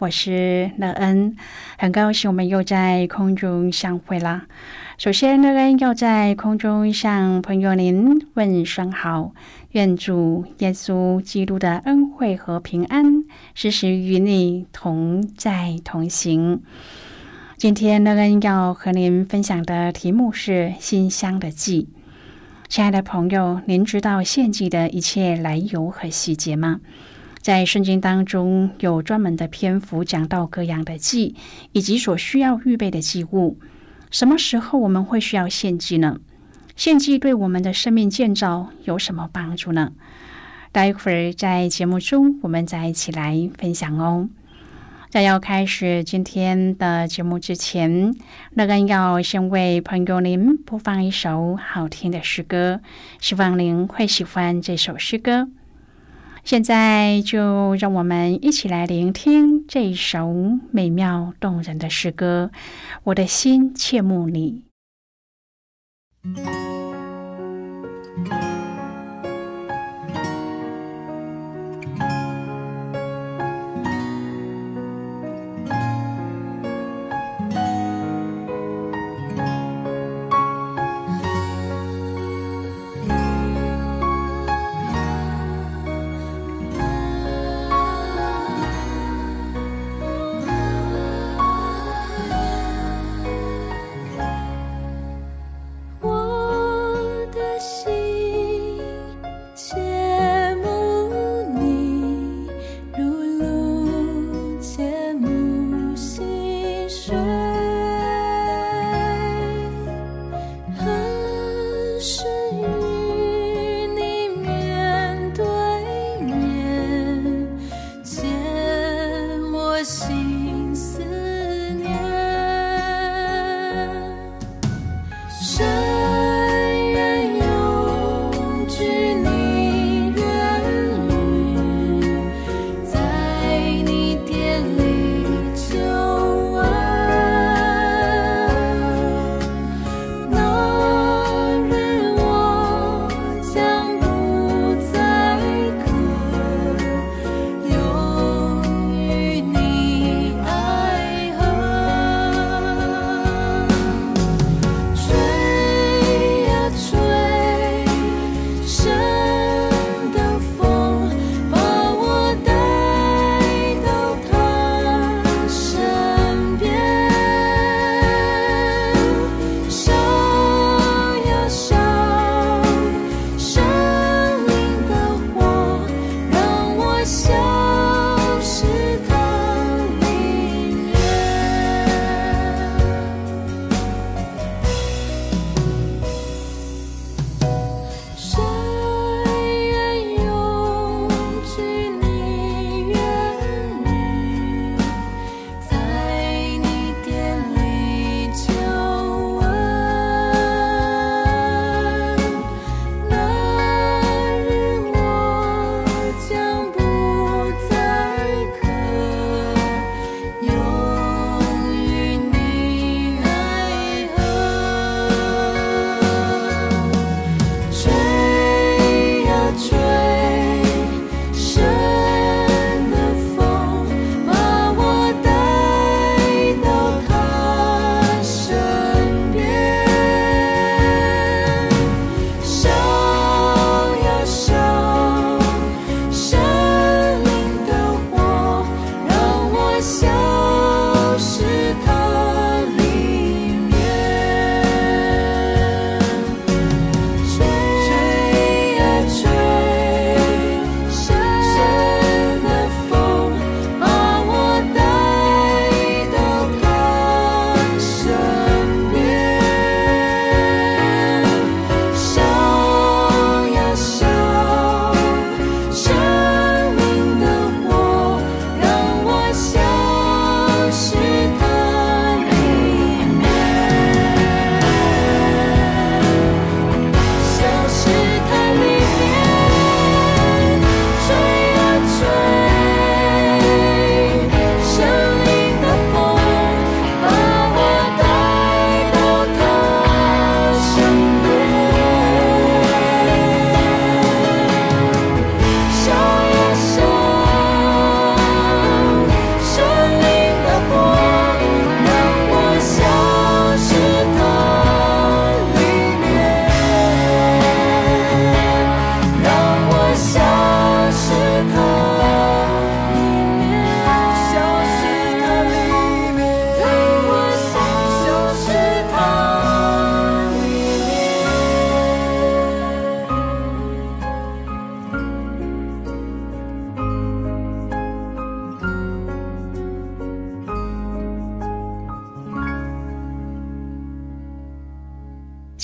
我是乐恩，很高兴我们又在空中相会了。首先，乐恩要在空中向朋友您问声好，愿主耶稣基督的恩惠和平安时时与你同在同行。今天，乐恩要和您分享的题目是馨香的祭。亲爱的朋友，您知道献祭的一切来由和细节吗？在圣经当中有专门的篇幅讲到各样的祭，以及所需要预备的祭物。什么时候我们会需要献祭呢？献祭对我们的生命建造有什么帮助呢？待会儿在节目中我们再一起来分享哦。在要开始今天的节目之前，乐恩要先为朋友您播放一首好听的诗歌，希望您会喜欢这首诗歌。现在就让我们一起来聆听这首美妙动人的诗歌。我的心切慕你。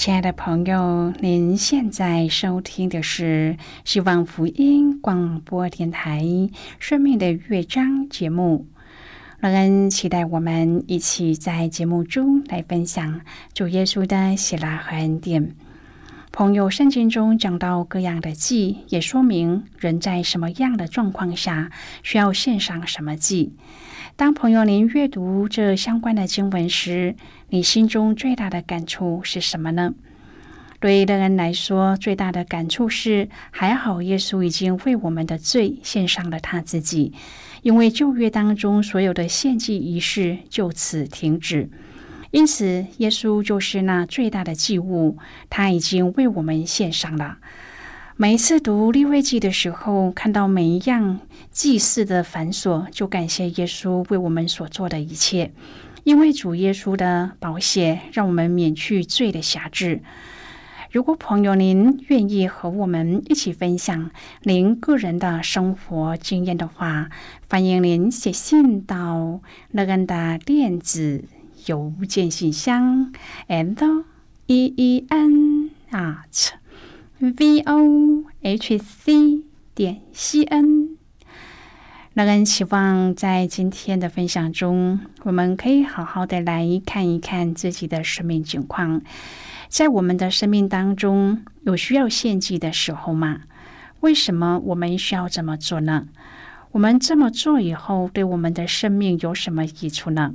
亲爱的朋友，您现在收听的是希望福音广播电台《生命的乐章》节目。乐恩期待我们一起在节目中来分享主耶稣的喜乐和恩典。朋友，圣经中讲到各样的祭，也说明人在什么样的状况下需要献上什么祭。当朋友您阅读这相关的经文时，你心中最大的感触是什么呢？对乐恩来说，最大的感触是，还好耶稣已经为我们的罪献上了他自己，因为旧约当中所有的献祭仪式就此停止，因此耶稣就是那最大的祭物，他已经为我们献上了。每一次读立位记的时候，看到每一样祭祀的繁琐，就感谢耶稣为我们所做的一切。因为主耶稣的宝血，让我们免去罪的辖制。如果朋友您愿意和我们一起分享您个人的生活经验的话，欢迎您写信到乐恩的电子邮件信箱：and e e n at。V o h c 点 c n，那人期望在今天的分享中，我们可以好好的来看一看自己的生命情况。在我们的生命当中，有需要献祭的时候吗？为什么我们需要这么做呢？我们这么做以后，对我们的生命有什么益处呢？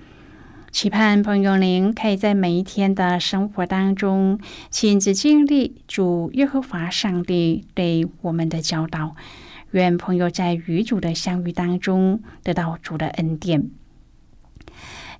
期盼朋友您可以在每一天的生活当中亲自经历主耶和华上帝对我们的教导。愿朋友在与主的相遇当中得到主的恩典。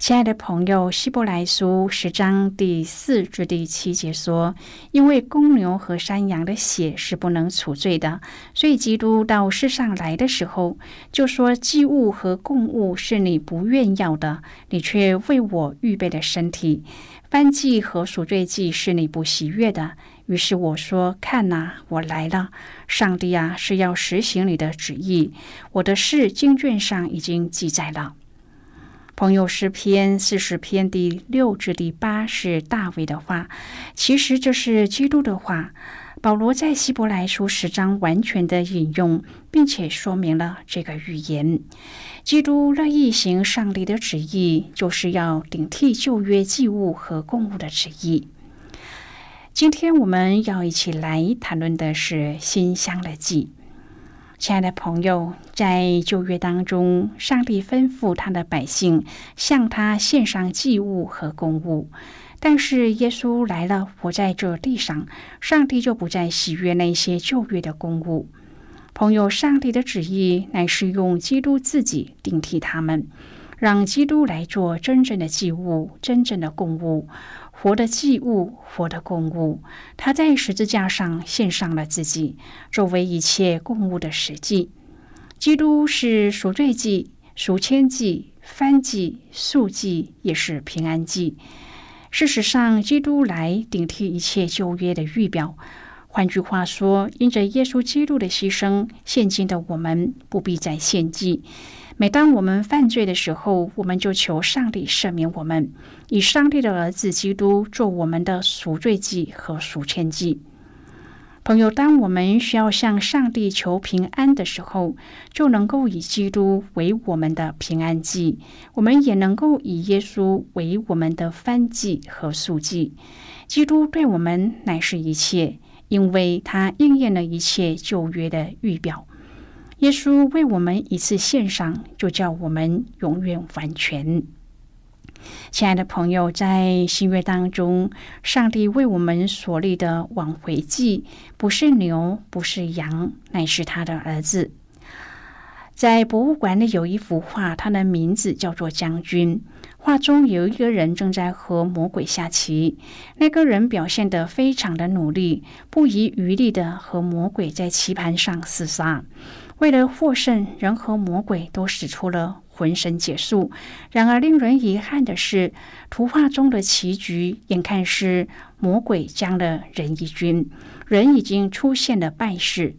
亲爱的朋友，《希伯来书》十章第四至第七节说：“因为公牛和山羊的血是不能除罪的，所以基督到世上来的时候，就说祭物和供物是你不愿要的，你却为我预备的身体；翻祭和赎罪祭是你不喜悦的。于是我说：看哪，我来了。上帝啊，是要实行你的旨意。我的事经卷上已经记载了。”朋友诗篇四十篇第六至第八是大卫的话，其实这是基督的话。保罗在希伯来书十章完全的引用，并且说明了这个预言：基督乐意行上帝的旨意，就是要顶替旧约祭物和供物的旨意。今天我们要一起来谈论的是新香的祭。亲爱的朋友，在旧约当中，上帝吩咐他的百姓向他献上祭物和公物。但是耶稣来了，活在这地上，上帝就不再喜悦那些旧约的公物。朋友，上帝的旨意乃是用基督自己顶替他们，让基督来做真正的祭物、真正的公物。活的祭物，活的供物，他在十字架上献上了自己，作为一切供物的实际。基督是赎罪祭、赎愆祭、翻祭、素祭，也是平安祭。事实上，基督来顶替一切旧约的预表。换句话说，因着耶稣基督的牺牲，现今的我们不必再献祭。每当我们犯罪的时候，我们就求上帝赦免我们，以上帝的儿子基督做我们的赎罪祭和赎愆祭。朋友，当我们需要向上帝求平安的时候，就能够以基督为我们的平安祭；我们也能够以耶稣为我们的翻祭和赎祭。基督对我们乃是一切，因为他应验了一切旧约的预表。耶稣为我们一次献上，就叫我们永远完全。亲爱的朋友，在新约当中，上帝为我们所立的挽回祭，不是牛，不是羊，乃是他的儿子。在博物馆里有一幅画，它的名字叫做《将军》。画中有一个人正在和魔鬼下棋，那个人表现得非常的努力，不遗余力的和魔鬼在棋盘上厮杀。为了获胜，人和魔鬼都使出了浑身解数。然而，令人遗憾的是，图画中的棋局眼看是魔鬼将了人一军，人已经出现了败势。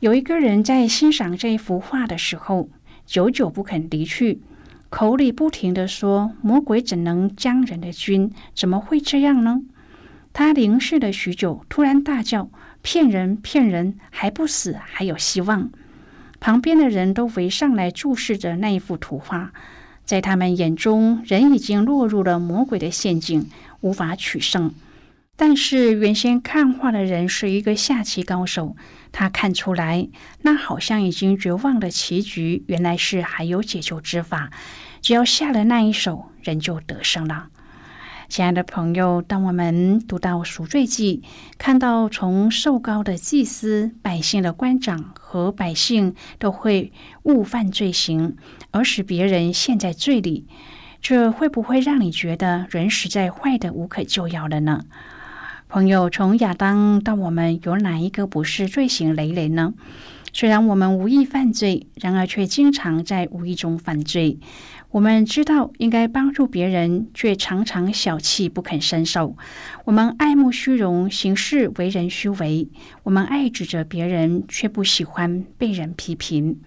有一个人在欣赏这一幅画的时候，久久不肯离去。口里不停的说：“魔鬼怎能将人的军？怎么会这样呢？”他凝视了许久，突然大叫：“骗人！骗人！还不死，还有希望！”旁边的人都围上来注视着那一幅图画，在他们眼中，人已经落入了魔鬼的陷阱，无法取胜。但是原先看画的人是一个下棋高手，他看出来那好像已经绝望的棋局，原来是还有解救之法。只要下了那一手，人就得胜了。亲爱的朋友，当我们读到赎罪记，看到从受高的祭司、百姓的官长和百姓都会误犯罪行，而使别人陷在罪里，这会不会让你觉得人实在坏的无可救药了呢？朋友，从亚当到我们，有哪一个不是罪行累累呢？虽然我们无意犯罪，然而却经常在无意中犯罪。我们知道应该帮助别人，却常常小气不肯伸手。我们爱慕虚荣，行事为人虚伪。我们爱指责别人，却不喜欢被人批评。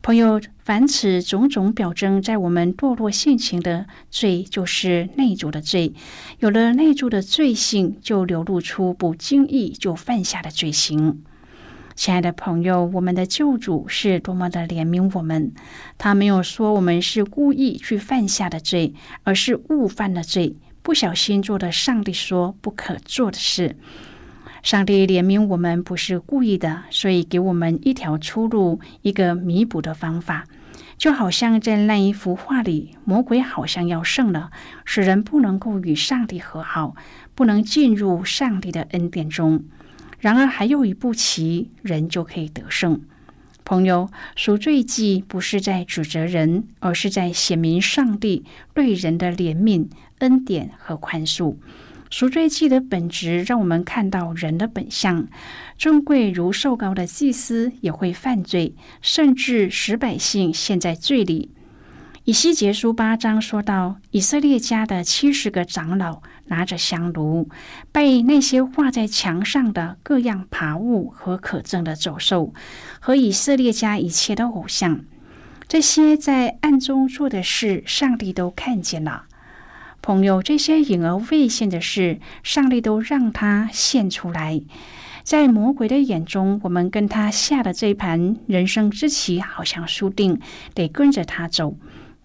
朋友，凡此种种表征，在我们堕落性情的罪，就是内住的罪。有了内住的罪性，就流露出不经意就犯下的罪行。亲爱的朋友，我们的救主是多么的怜悯我们！他没有说我们是故意去犯下的罪，而是误犯了罪，不小心做的上帝说不可做的事。上帝怜悯我们不是故意的，所以给我们一条出路，一个弥补的方法。就好像在那一幅画里，魔鬼好像要胜了，使人不能够与上帝和好，不能进入上帝的恩典中。然而，还有一步棋，人就可以得胜。朋友，赎罪记不是在指责人，而是在显明上帝对人的怜悯、恩典和宽恕。赎罪记的本质，让我们看到人的本相。尊贵如受高的祭司也会犯罪，甚至使百姓陷在罪里。以西结书八章说到，以色列家的七十个长老拿着香炉，被那些画在墙上的各样爬物和可憎的走兽，和以色列家一切的偶像，这些在暗中做的事，上帝都看见了。朋友，这些隐而未现的事，上帝都让他现出来。在魔鬼的眼中，我们跟他下的这盘人生之棋，好像输定，得跟着他走。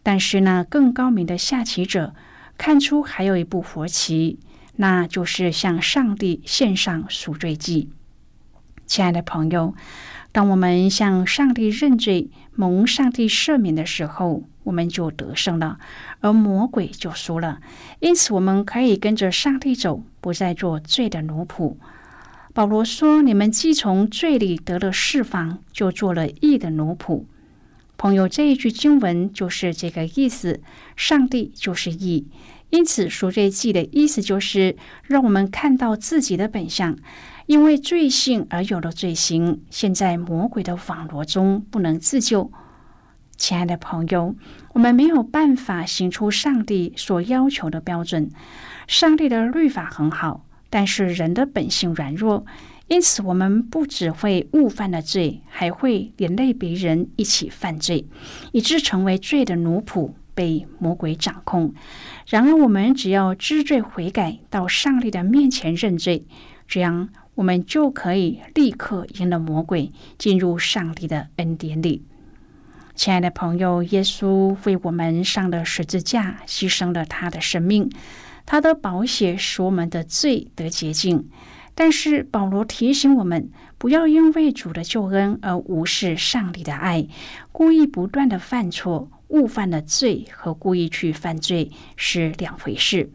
但是呢，更高明的下棋者看出还有一步活棋，那就是向上帝献上赎罪祭。亲爱的朋友，当我们向上帝认罪，蒙上帝赦免的时候，我们就得胜了，而魔鬼就输了。因此，我们可以跟着上帝走，不再做罪的奴仆。保罗说：“你们既从罪里得了释放，就做了义的奴仆。”朋友，这一句经文就是这个意思。上帝就是义，因此赎罪记的意思就是让我们看到自己的本相，因为罪性而有了罪行，现在魔鬼的网罗中不能自救。亲爱的朋友，我们没有办法行出上帝所要求的标准。上帝的律法很好，但是人的本性软弱，因此我们不只会误犯了罪，还会连累别人一起犯罪，以致成为罪的奴仆，被魔鬼掌控。然而，我们只要知罪悔改，到上帝的面前认罪，这样我们就可以立刻赢了魔鬼，进入上帝的恩典里。亲爱的朋友，耶稣为我们上了十字架，牺牲了他的生命，他的宝血使我们的罪得洁净。但是保罗提醒我们，不要因为主的救恩而无视上帝的爱，故意不断的犯错，误犯了罪和故意去犯罪是两回事。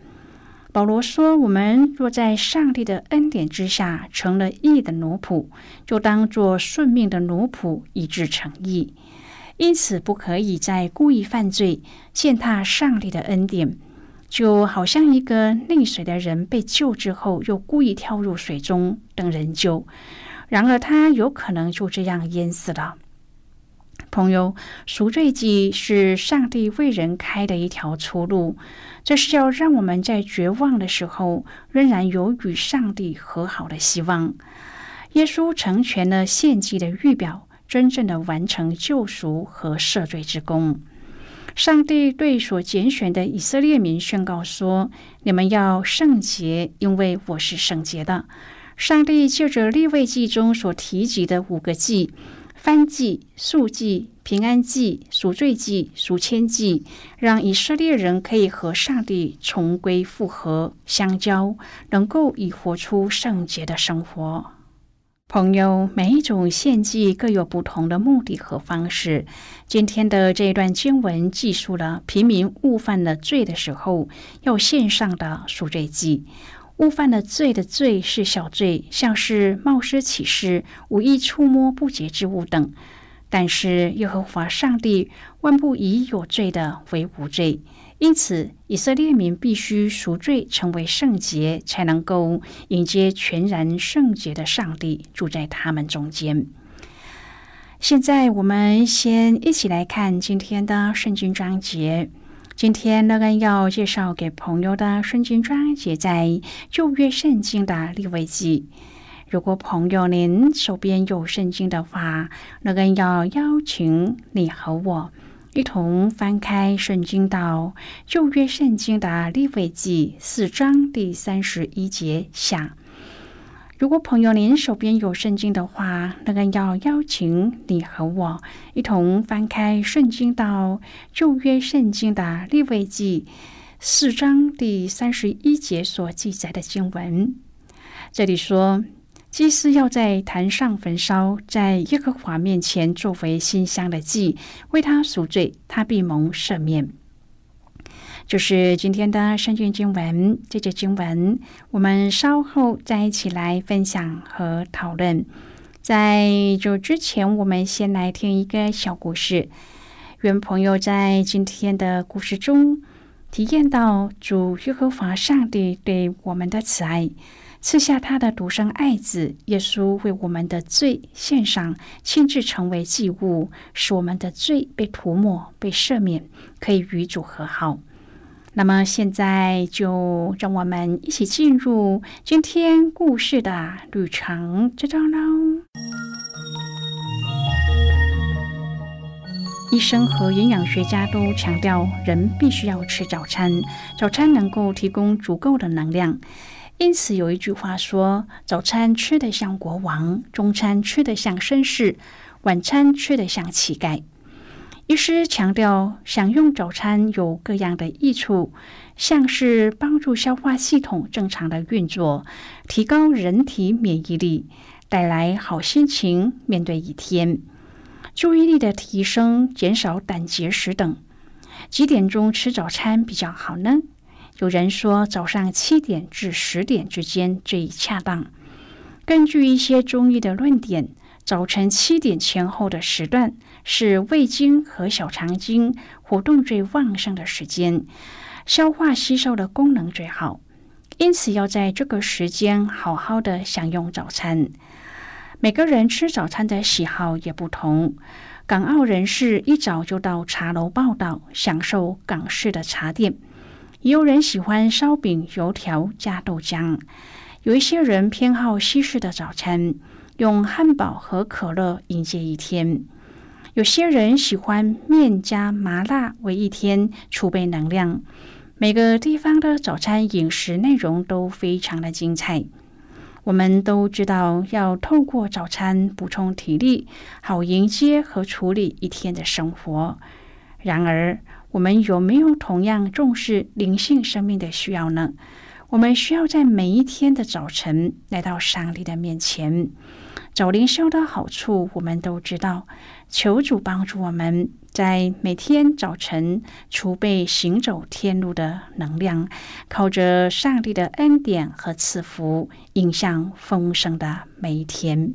保罗说：“我们若在上帝的恩典之下成了义的奴仆，就当做顺命的奴仆，以致成义。”因此不可以再故意犯罪，践踏上帝的恩典。就好像一个溺水的人被救之后，又故意跳入水中等人救，然而他有可能就这样淹死了。朋友，赎罪记是上帝为人开的一条出路，这是要让我们在绝望的时候，仍然有与上帝和好的希望。耶稣成全了献祭的预表，真正的完成救赎和赦罪之功。上帝对所拣选的以色列民宣告说：“你们要圣洁，因为我是圣洁的。”上帝借着立位记中所提及的五个祭——翻祭、素祭、平安祭、赎罪祭、赎愆祭，让以色列人可以和上帝重归复合、相交，能够以活出圣洁的生活。朋友，每一种献祭各有不同的目的和方式。今天的这一段经文记述了平民误犯了罪的时候要献上的赎罪祭。误犯了罪的罪是小罪，像是冒失起誓、无意触摸不洁之物等。但是耶和华上帝万不以有罪的为无罪。因此，以色列民必须赎罪，成为圣洁，才能够迎接全然圣洁的上帝住在他们中间。现在，我们先一起来看今天的圣经章节。今天乐恩要介绍给朋友的圣经章节，在旧约圣经的立位记。如果朋友您手边有圣经的话，乐恩要邀请你和我。一同翻开圣经到旧约圣经的利未记四章第三十一节下。如果朋友您手边有圣经的话，那个要邀请你和我一同翻开圣经到旧约圣经的利未记四章第三十一节所记载的经文。这里说。祭司要在坛上焚烧，在耶和华面前作为馨香的祭，为他赎罪，他必蒙赦免。就是今天的圣经经文，这节经文我们稍后再一起来分享和讨论。在就之前，我们先来听一个小故事。愿朋友在今天的故事中体验到主耶和华上帝对我们的慈爱。赐下他的独生爱子耶稣，为我们的罪献上，亲自成为祭物，使我们的罪被涂抹、被赦免，可以与主和好。那么现在就让我们一起进入今天故事的旅程之中喽。医生和营养学家都强调，人必须要吃早餐，早餐能够提供足够的能量。因此，有一句话说：“早餐吃得像国王，中餐吃得像绅士，晚餐吃得像乞丐。”医师强调，享用早餐有各样的益处，像是帮助消化系统正常的运作，提高人体免疫力，带来好心情面对一天，注意力的提升，减少胆结石等。几点钟吃早餐比较好呢？有人说，早上七点至十点之间最恰当。根据一些中医的论点，早晨七点前后的时段是胃经和小肠经活动最旺盛的时间，消化吸收的功能最好。因此，要在这个时间好好的享用早餐。每个人吃早餐的喜好也不同。港澳人士一早就到茶楼报道，享受港式的茶点。也有人喜欢烧饼、油条加豆浆，有一些人偏好西式的早餐，用汉堡和可乐迎接一天。有些人喜欢面加麻辣为一天储备能量。每个地方的早餐饮食内容都非常的精彩。我们都知道要透过早餐补充体力，好迎接和处理一天的生活。然而，我们有没有同样重视灵性生命的需要呢？我们需要在每一天的早晨来到上帝的面前。早灵修的好处，我们都知道。求主帮助我们在每天早晨储备行走天路的能量，靠着上帝的恩典和赐福，迎向丰盛的每一天。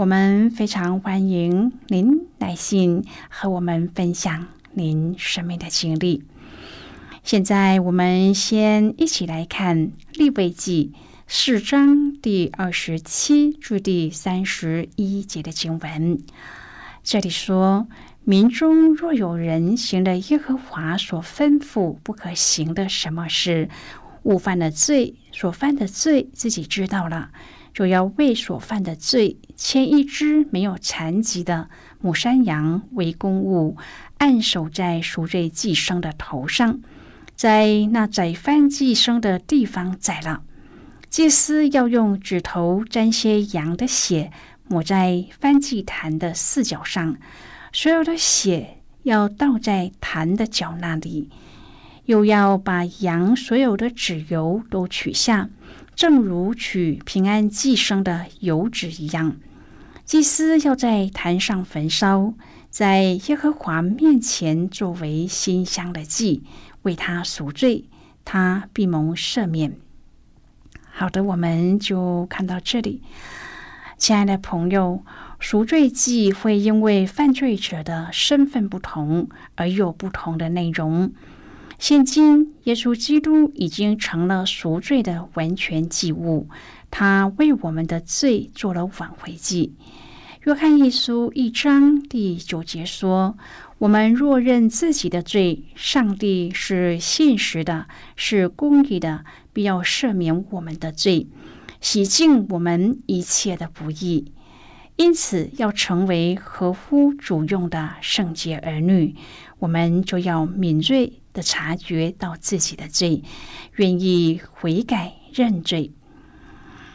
我们非常欢迎您来信和我们分享您生命的经历。现在，我们先一起来看《立位记》四章第二十七至第三十一节的经文。这里说：“民中若有人行了耶和华所吩咐不可行的什么事，误犯了罪，所犯的罪自己知道了。”就要为所犯的罪牵一只没有残疾的母山羊为公物，按守在赎罪祭牲的头上，在那宰翻祭牲的地方宰了。祭司要用指头沾些羊的血，抹在翻祭坛的四角上，所有的血要倒在坛的角那里，又要把羊所有的脂油都取下。正如取平安寄生的油脂一样，祭司要在坛上焚烧，在耶和华面前作为馨香的祭，为他赎罪，他必蒙赦免。好的，我们就看到这里，亲爱的朋友，赎罪祭会因为犯罪者的身份不同而有不同的内容。现今，耶稣基督已经成了赎罪的完全祭物，他为我们的罪做了挽回祭。约翰一书一章第九节说：“我们若认自己的罪，上帝是信实的，是公义的，必要赦免我们的罪，洗净我们一切的不义。因此，要成为合乎主用的圣洁儿女，我们就要敏锐。”的察觉到自己的罪，愿意悔改认罪。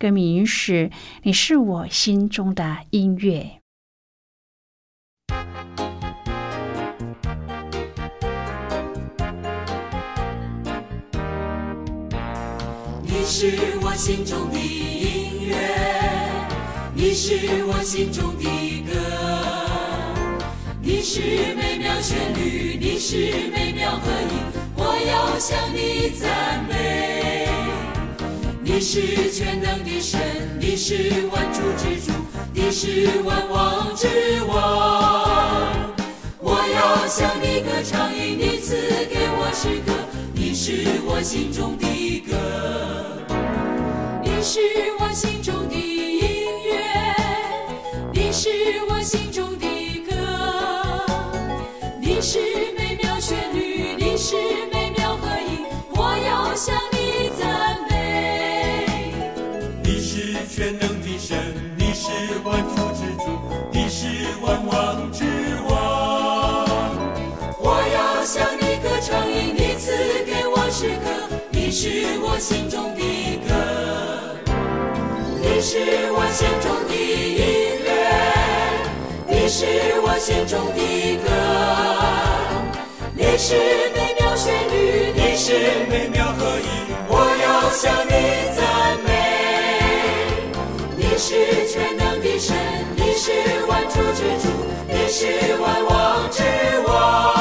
歌名是《你是我心中的音乐》。你是我心中的音乐，你是我心中的歌。你是美妙旋律，你是美妙和音，我要向你赞美。你是全能的神，你是万主之主，你是万王之王。我要向你歌唱，因你赐给我诗歌，你是我心中的歌，你是我心中的音乐，你是我心中的歌。你是美妙旋律，你是我心中的歌，你是我心中的音乐，你是我心中的歌。你是美妙旋律，你是美妙和音，我要向你赞美。你是全能的神，你是万主之主，你是万王之王。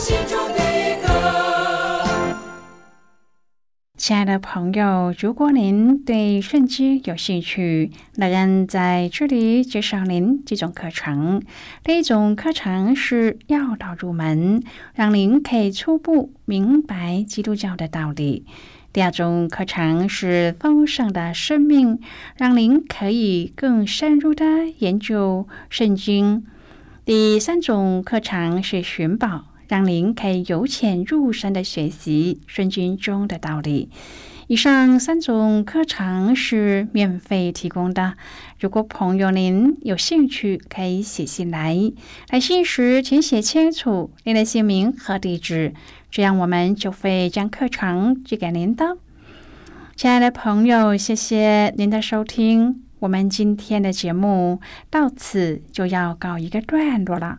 心中的歌亲爱的朋友，如果您对圣经有兴趣，乐恩在这里介绍您几种课程。第一种课程是要道入门，让您可以初步明白基督教的道理。第二种课程是丰盛的生命，让您可以更深入的研究圣经。第三种课程是寻宝，让您可以由浅入深的学习圣经中的道理。以上三种课程是免费提供的。如果朋友您有兴趣，可以写信来。来信时请写清楚您的姓名和地址，这样我们就会将课程寄给您的。亲爱的朋友，谢谢您的收听。我们今天的节目到此就要告一个段落了。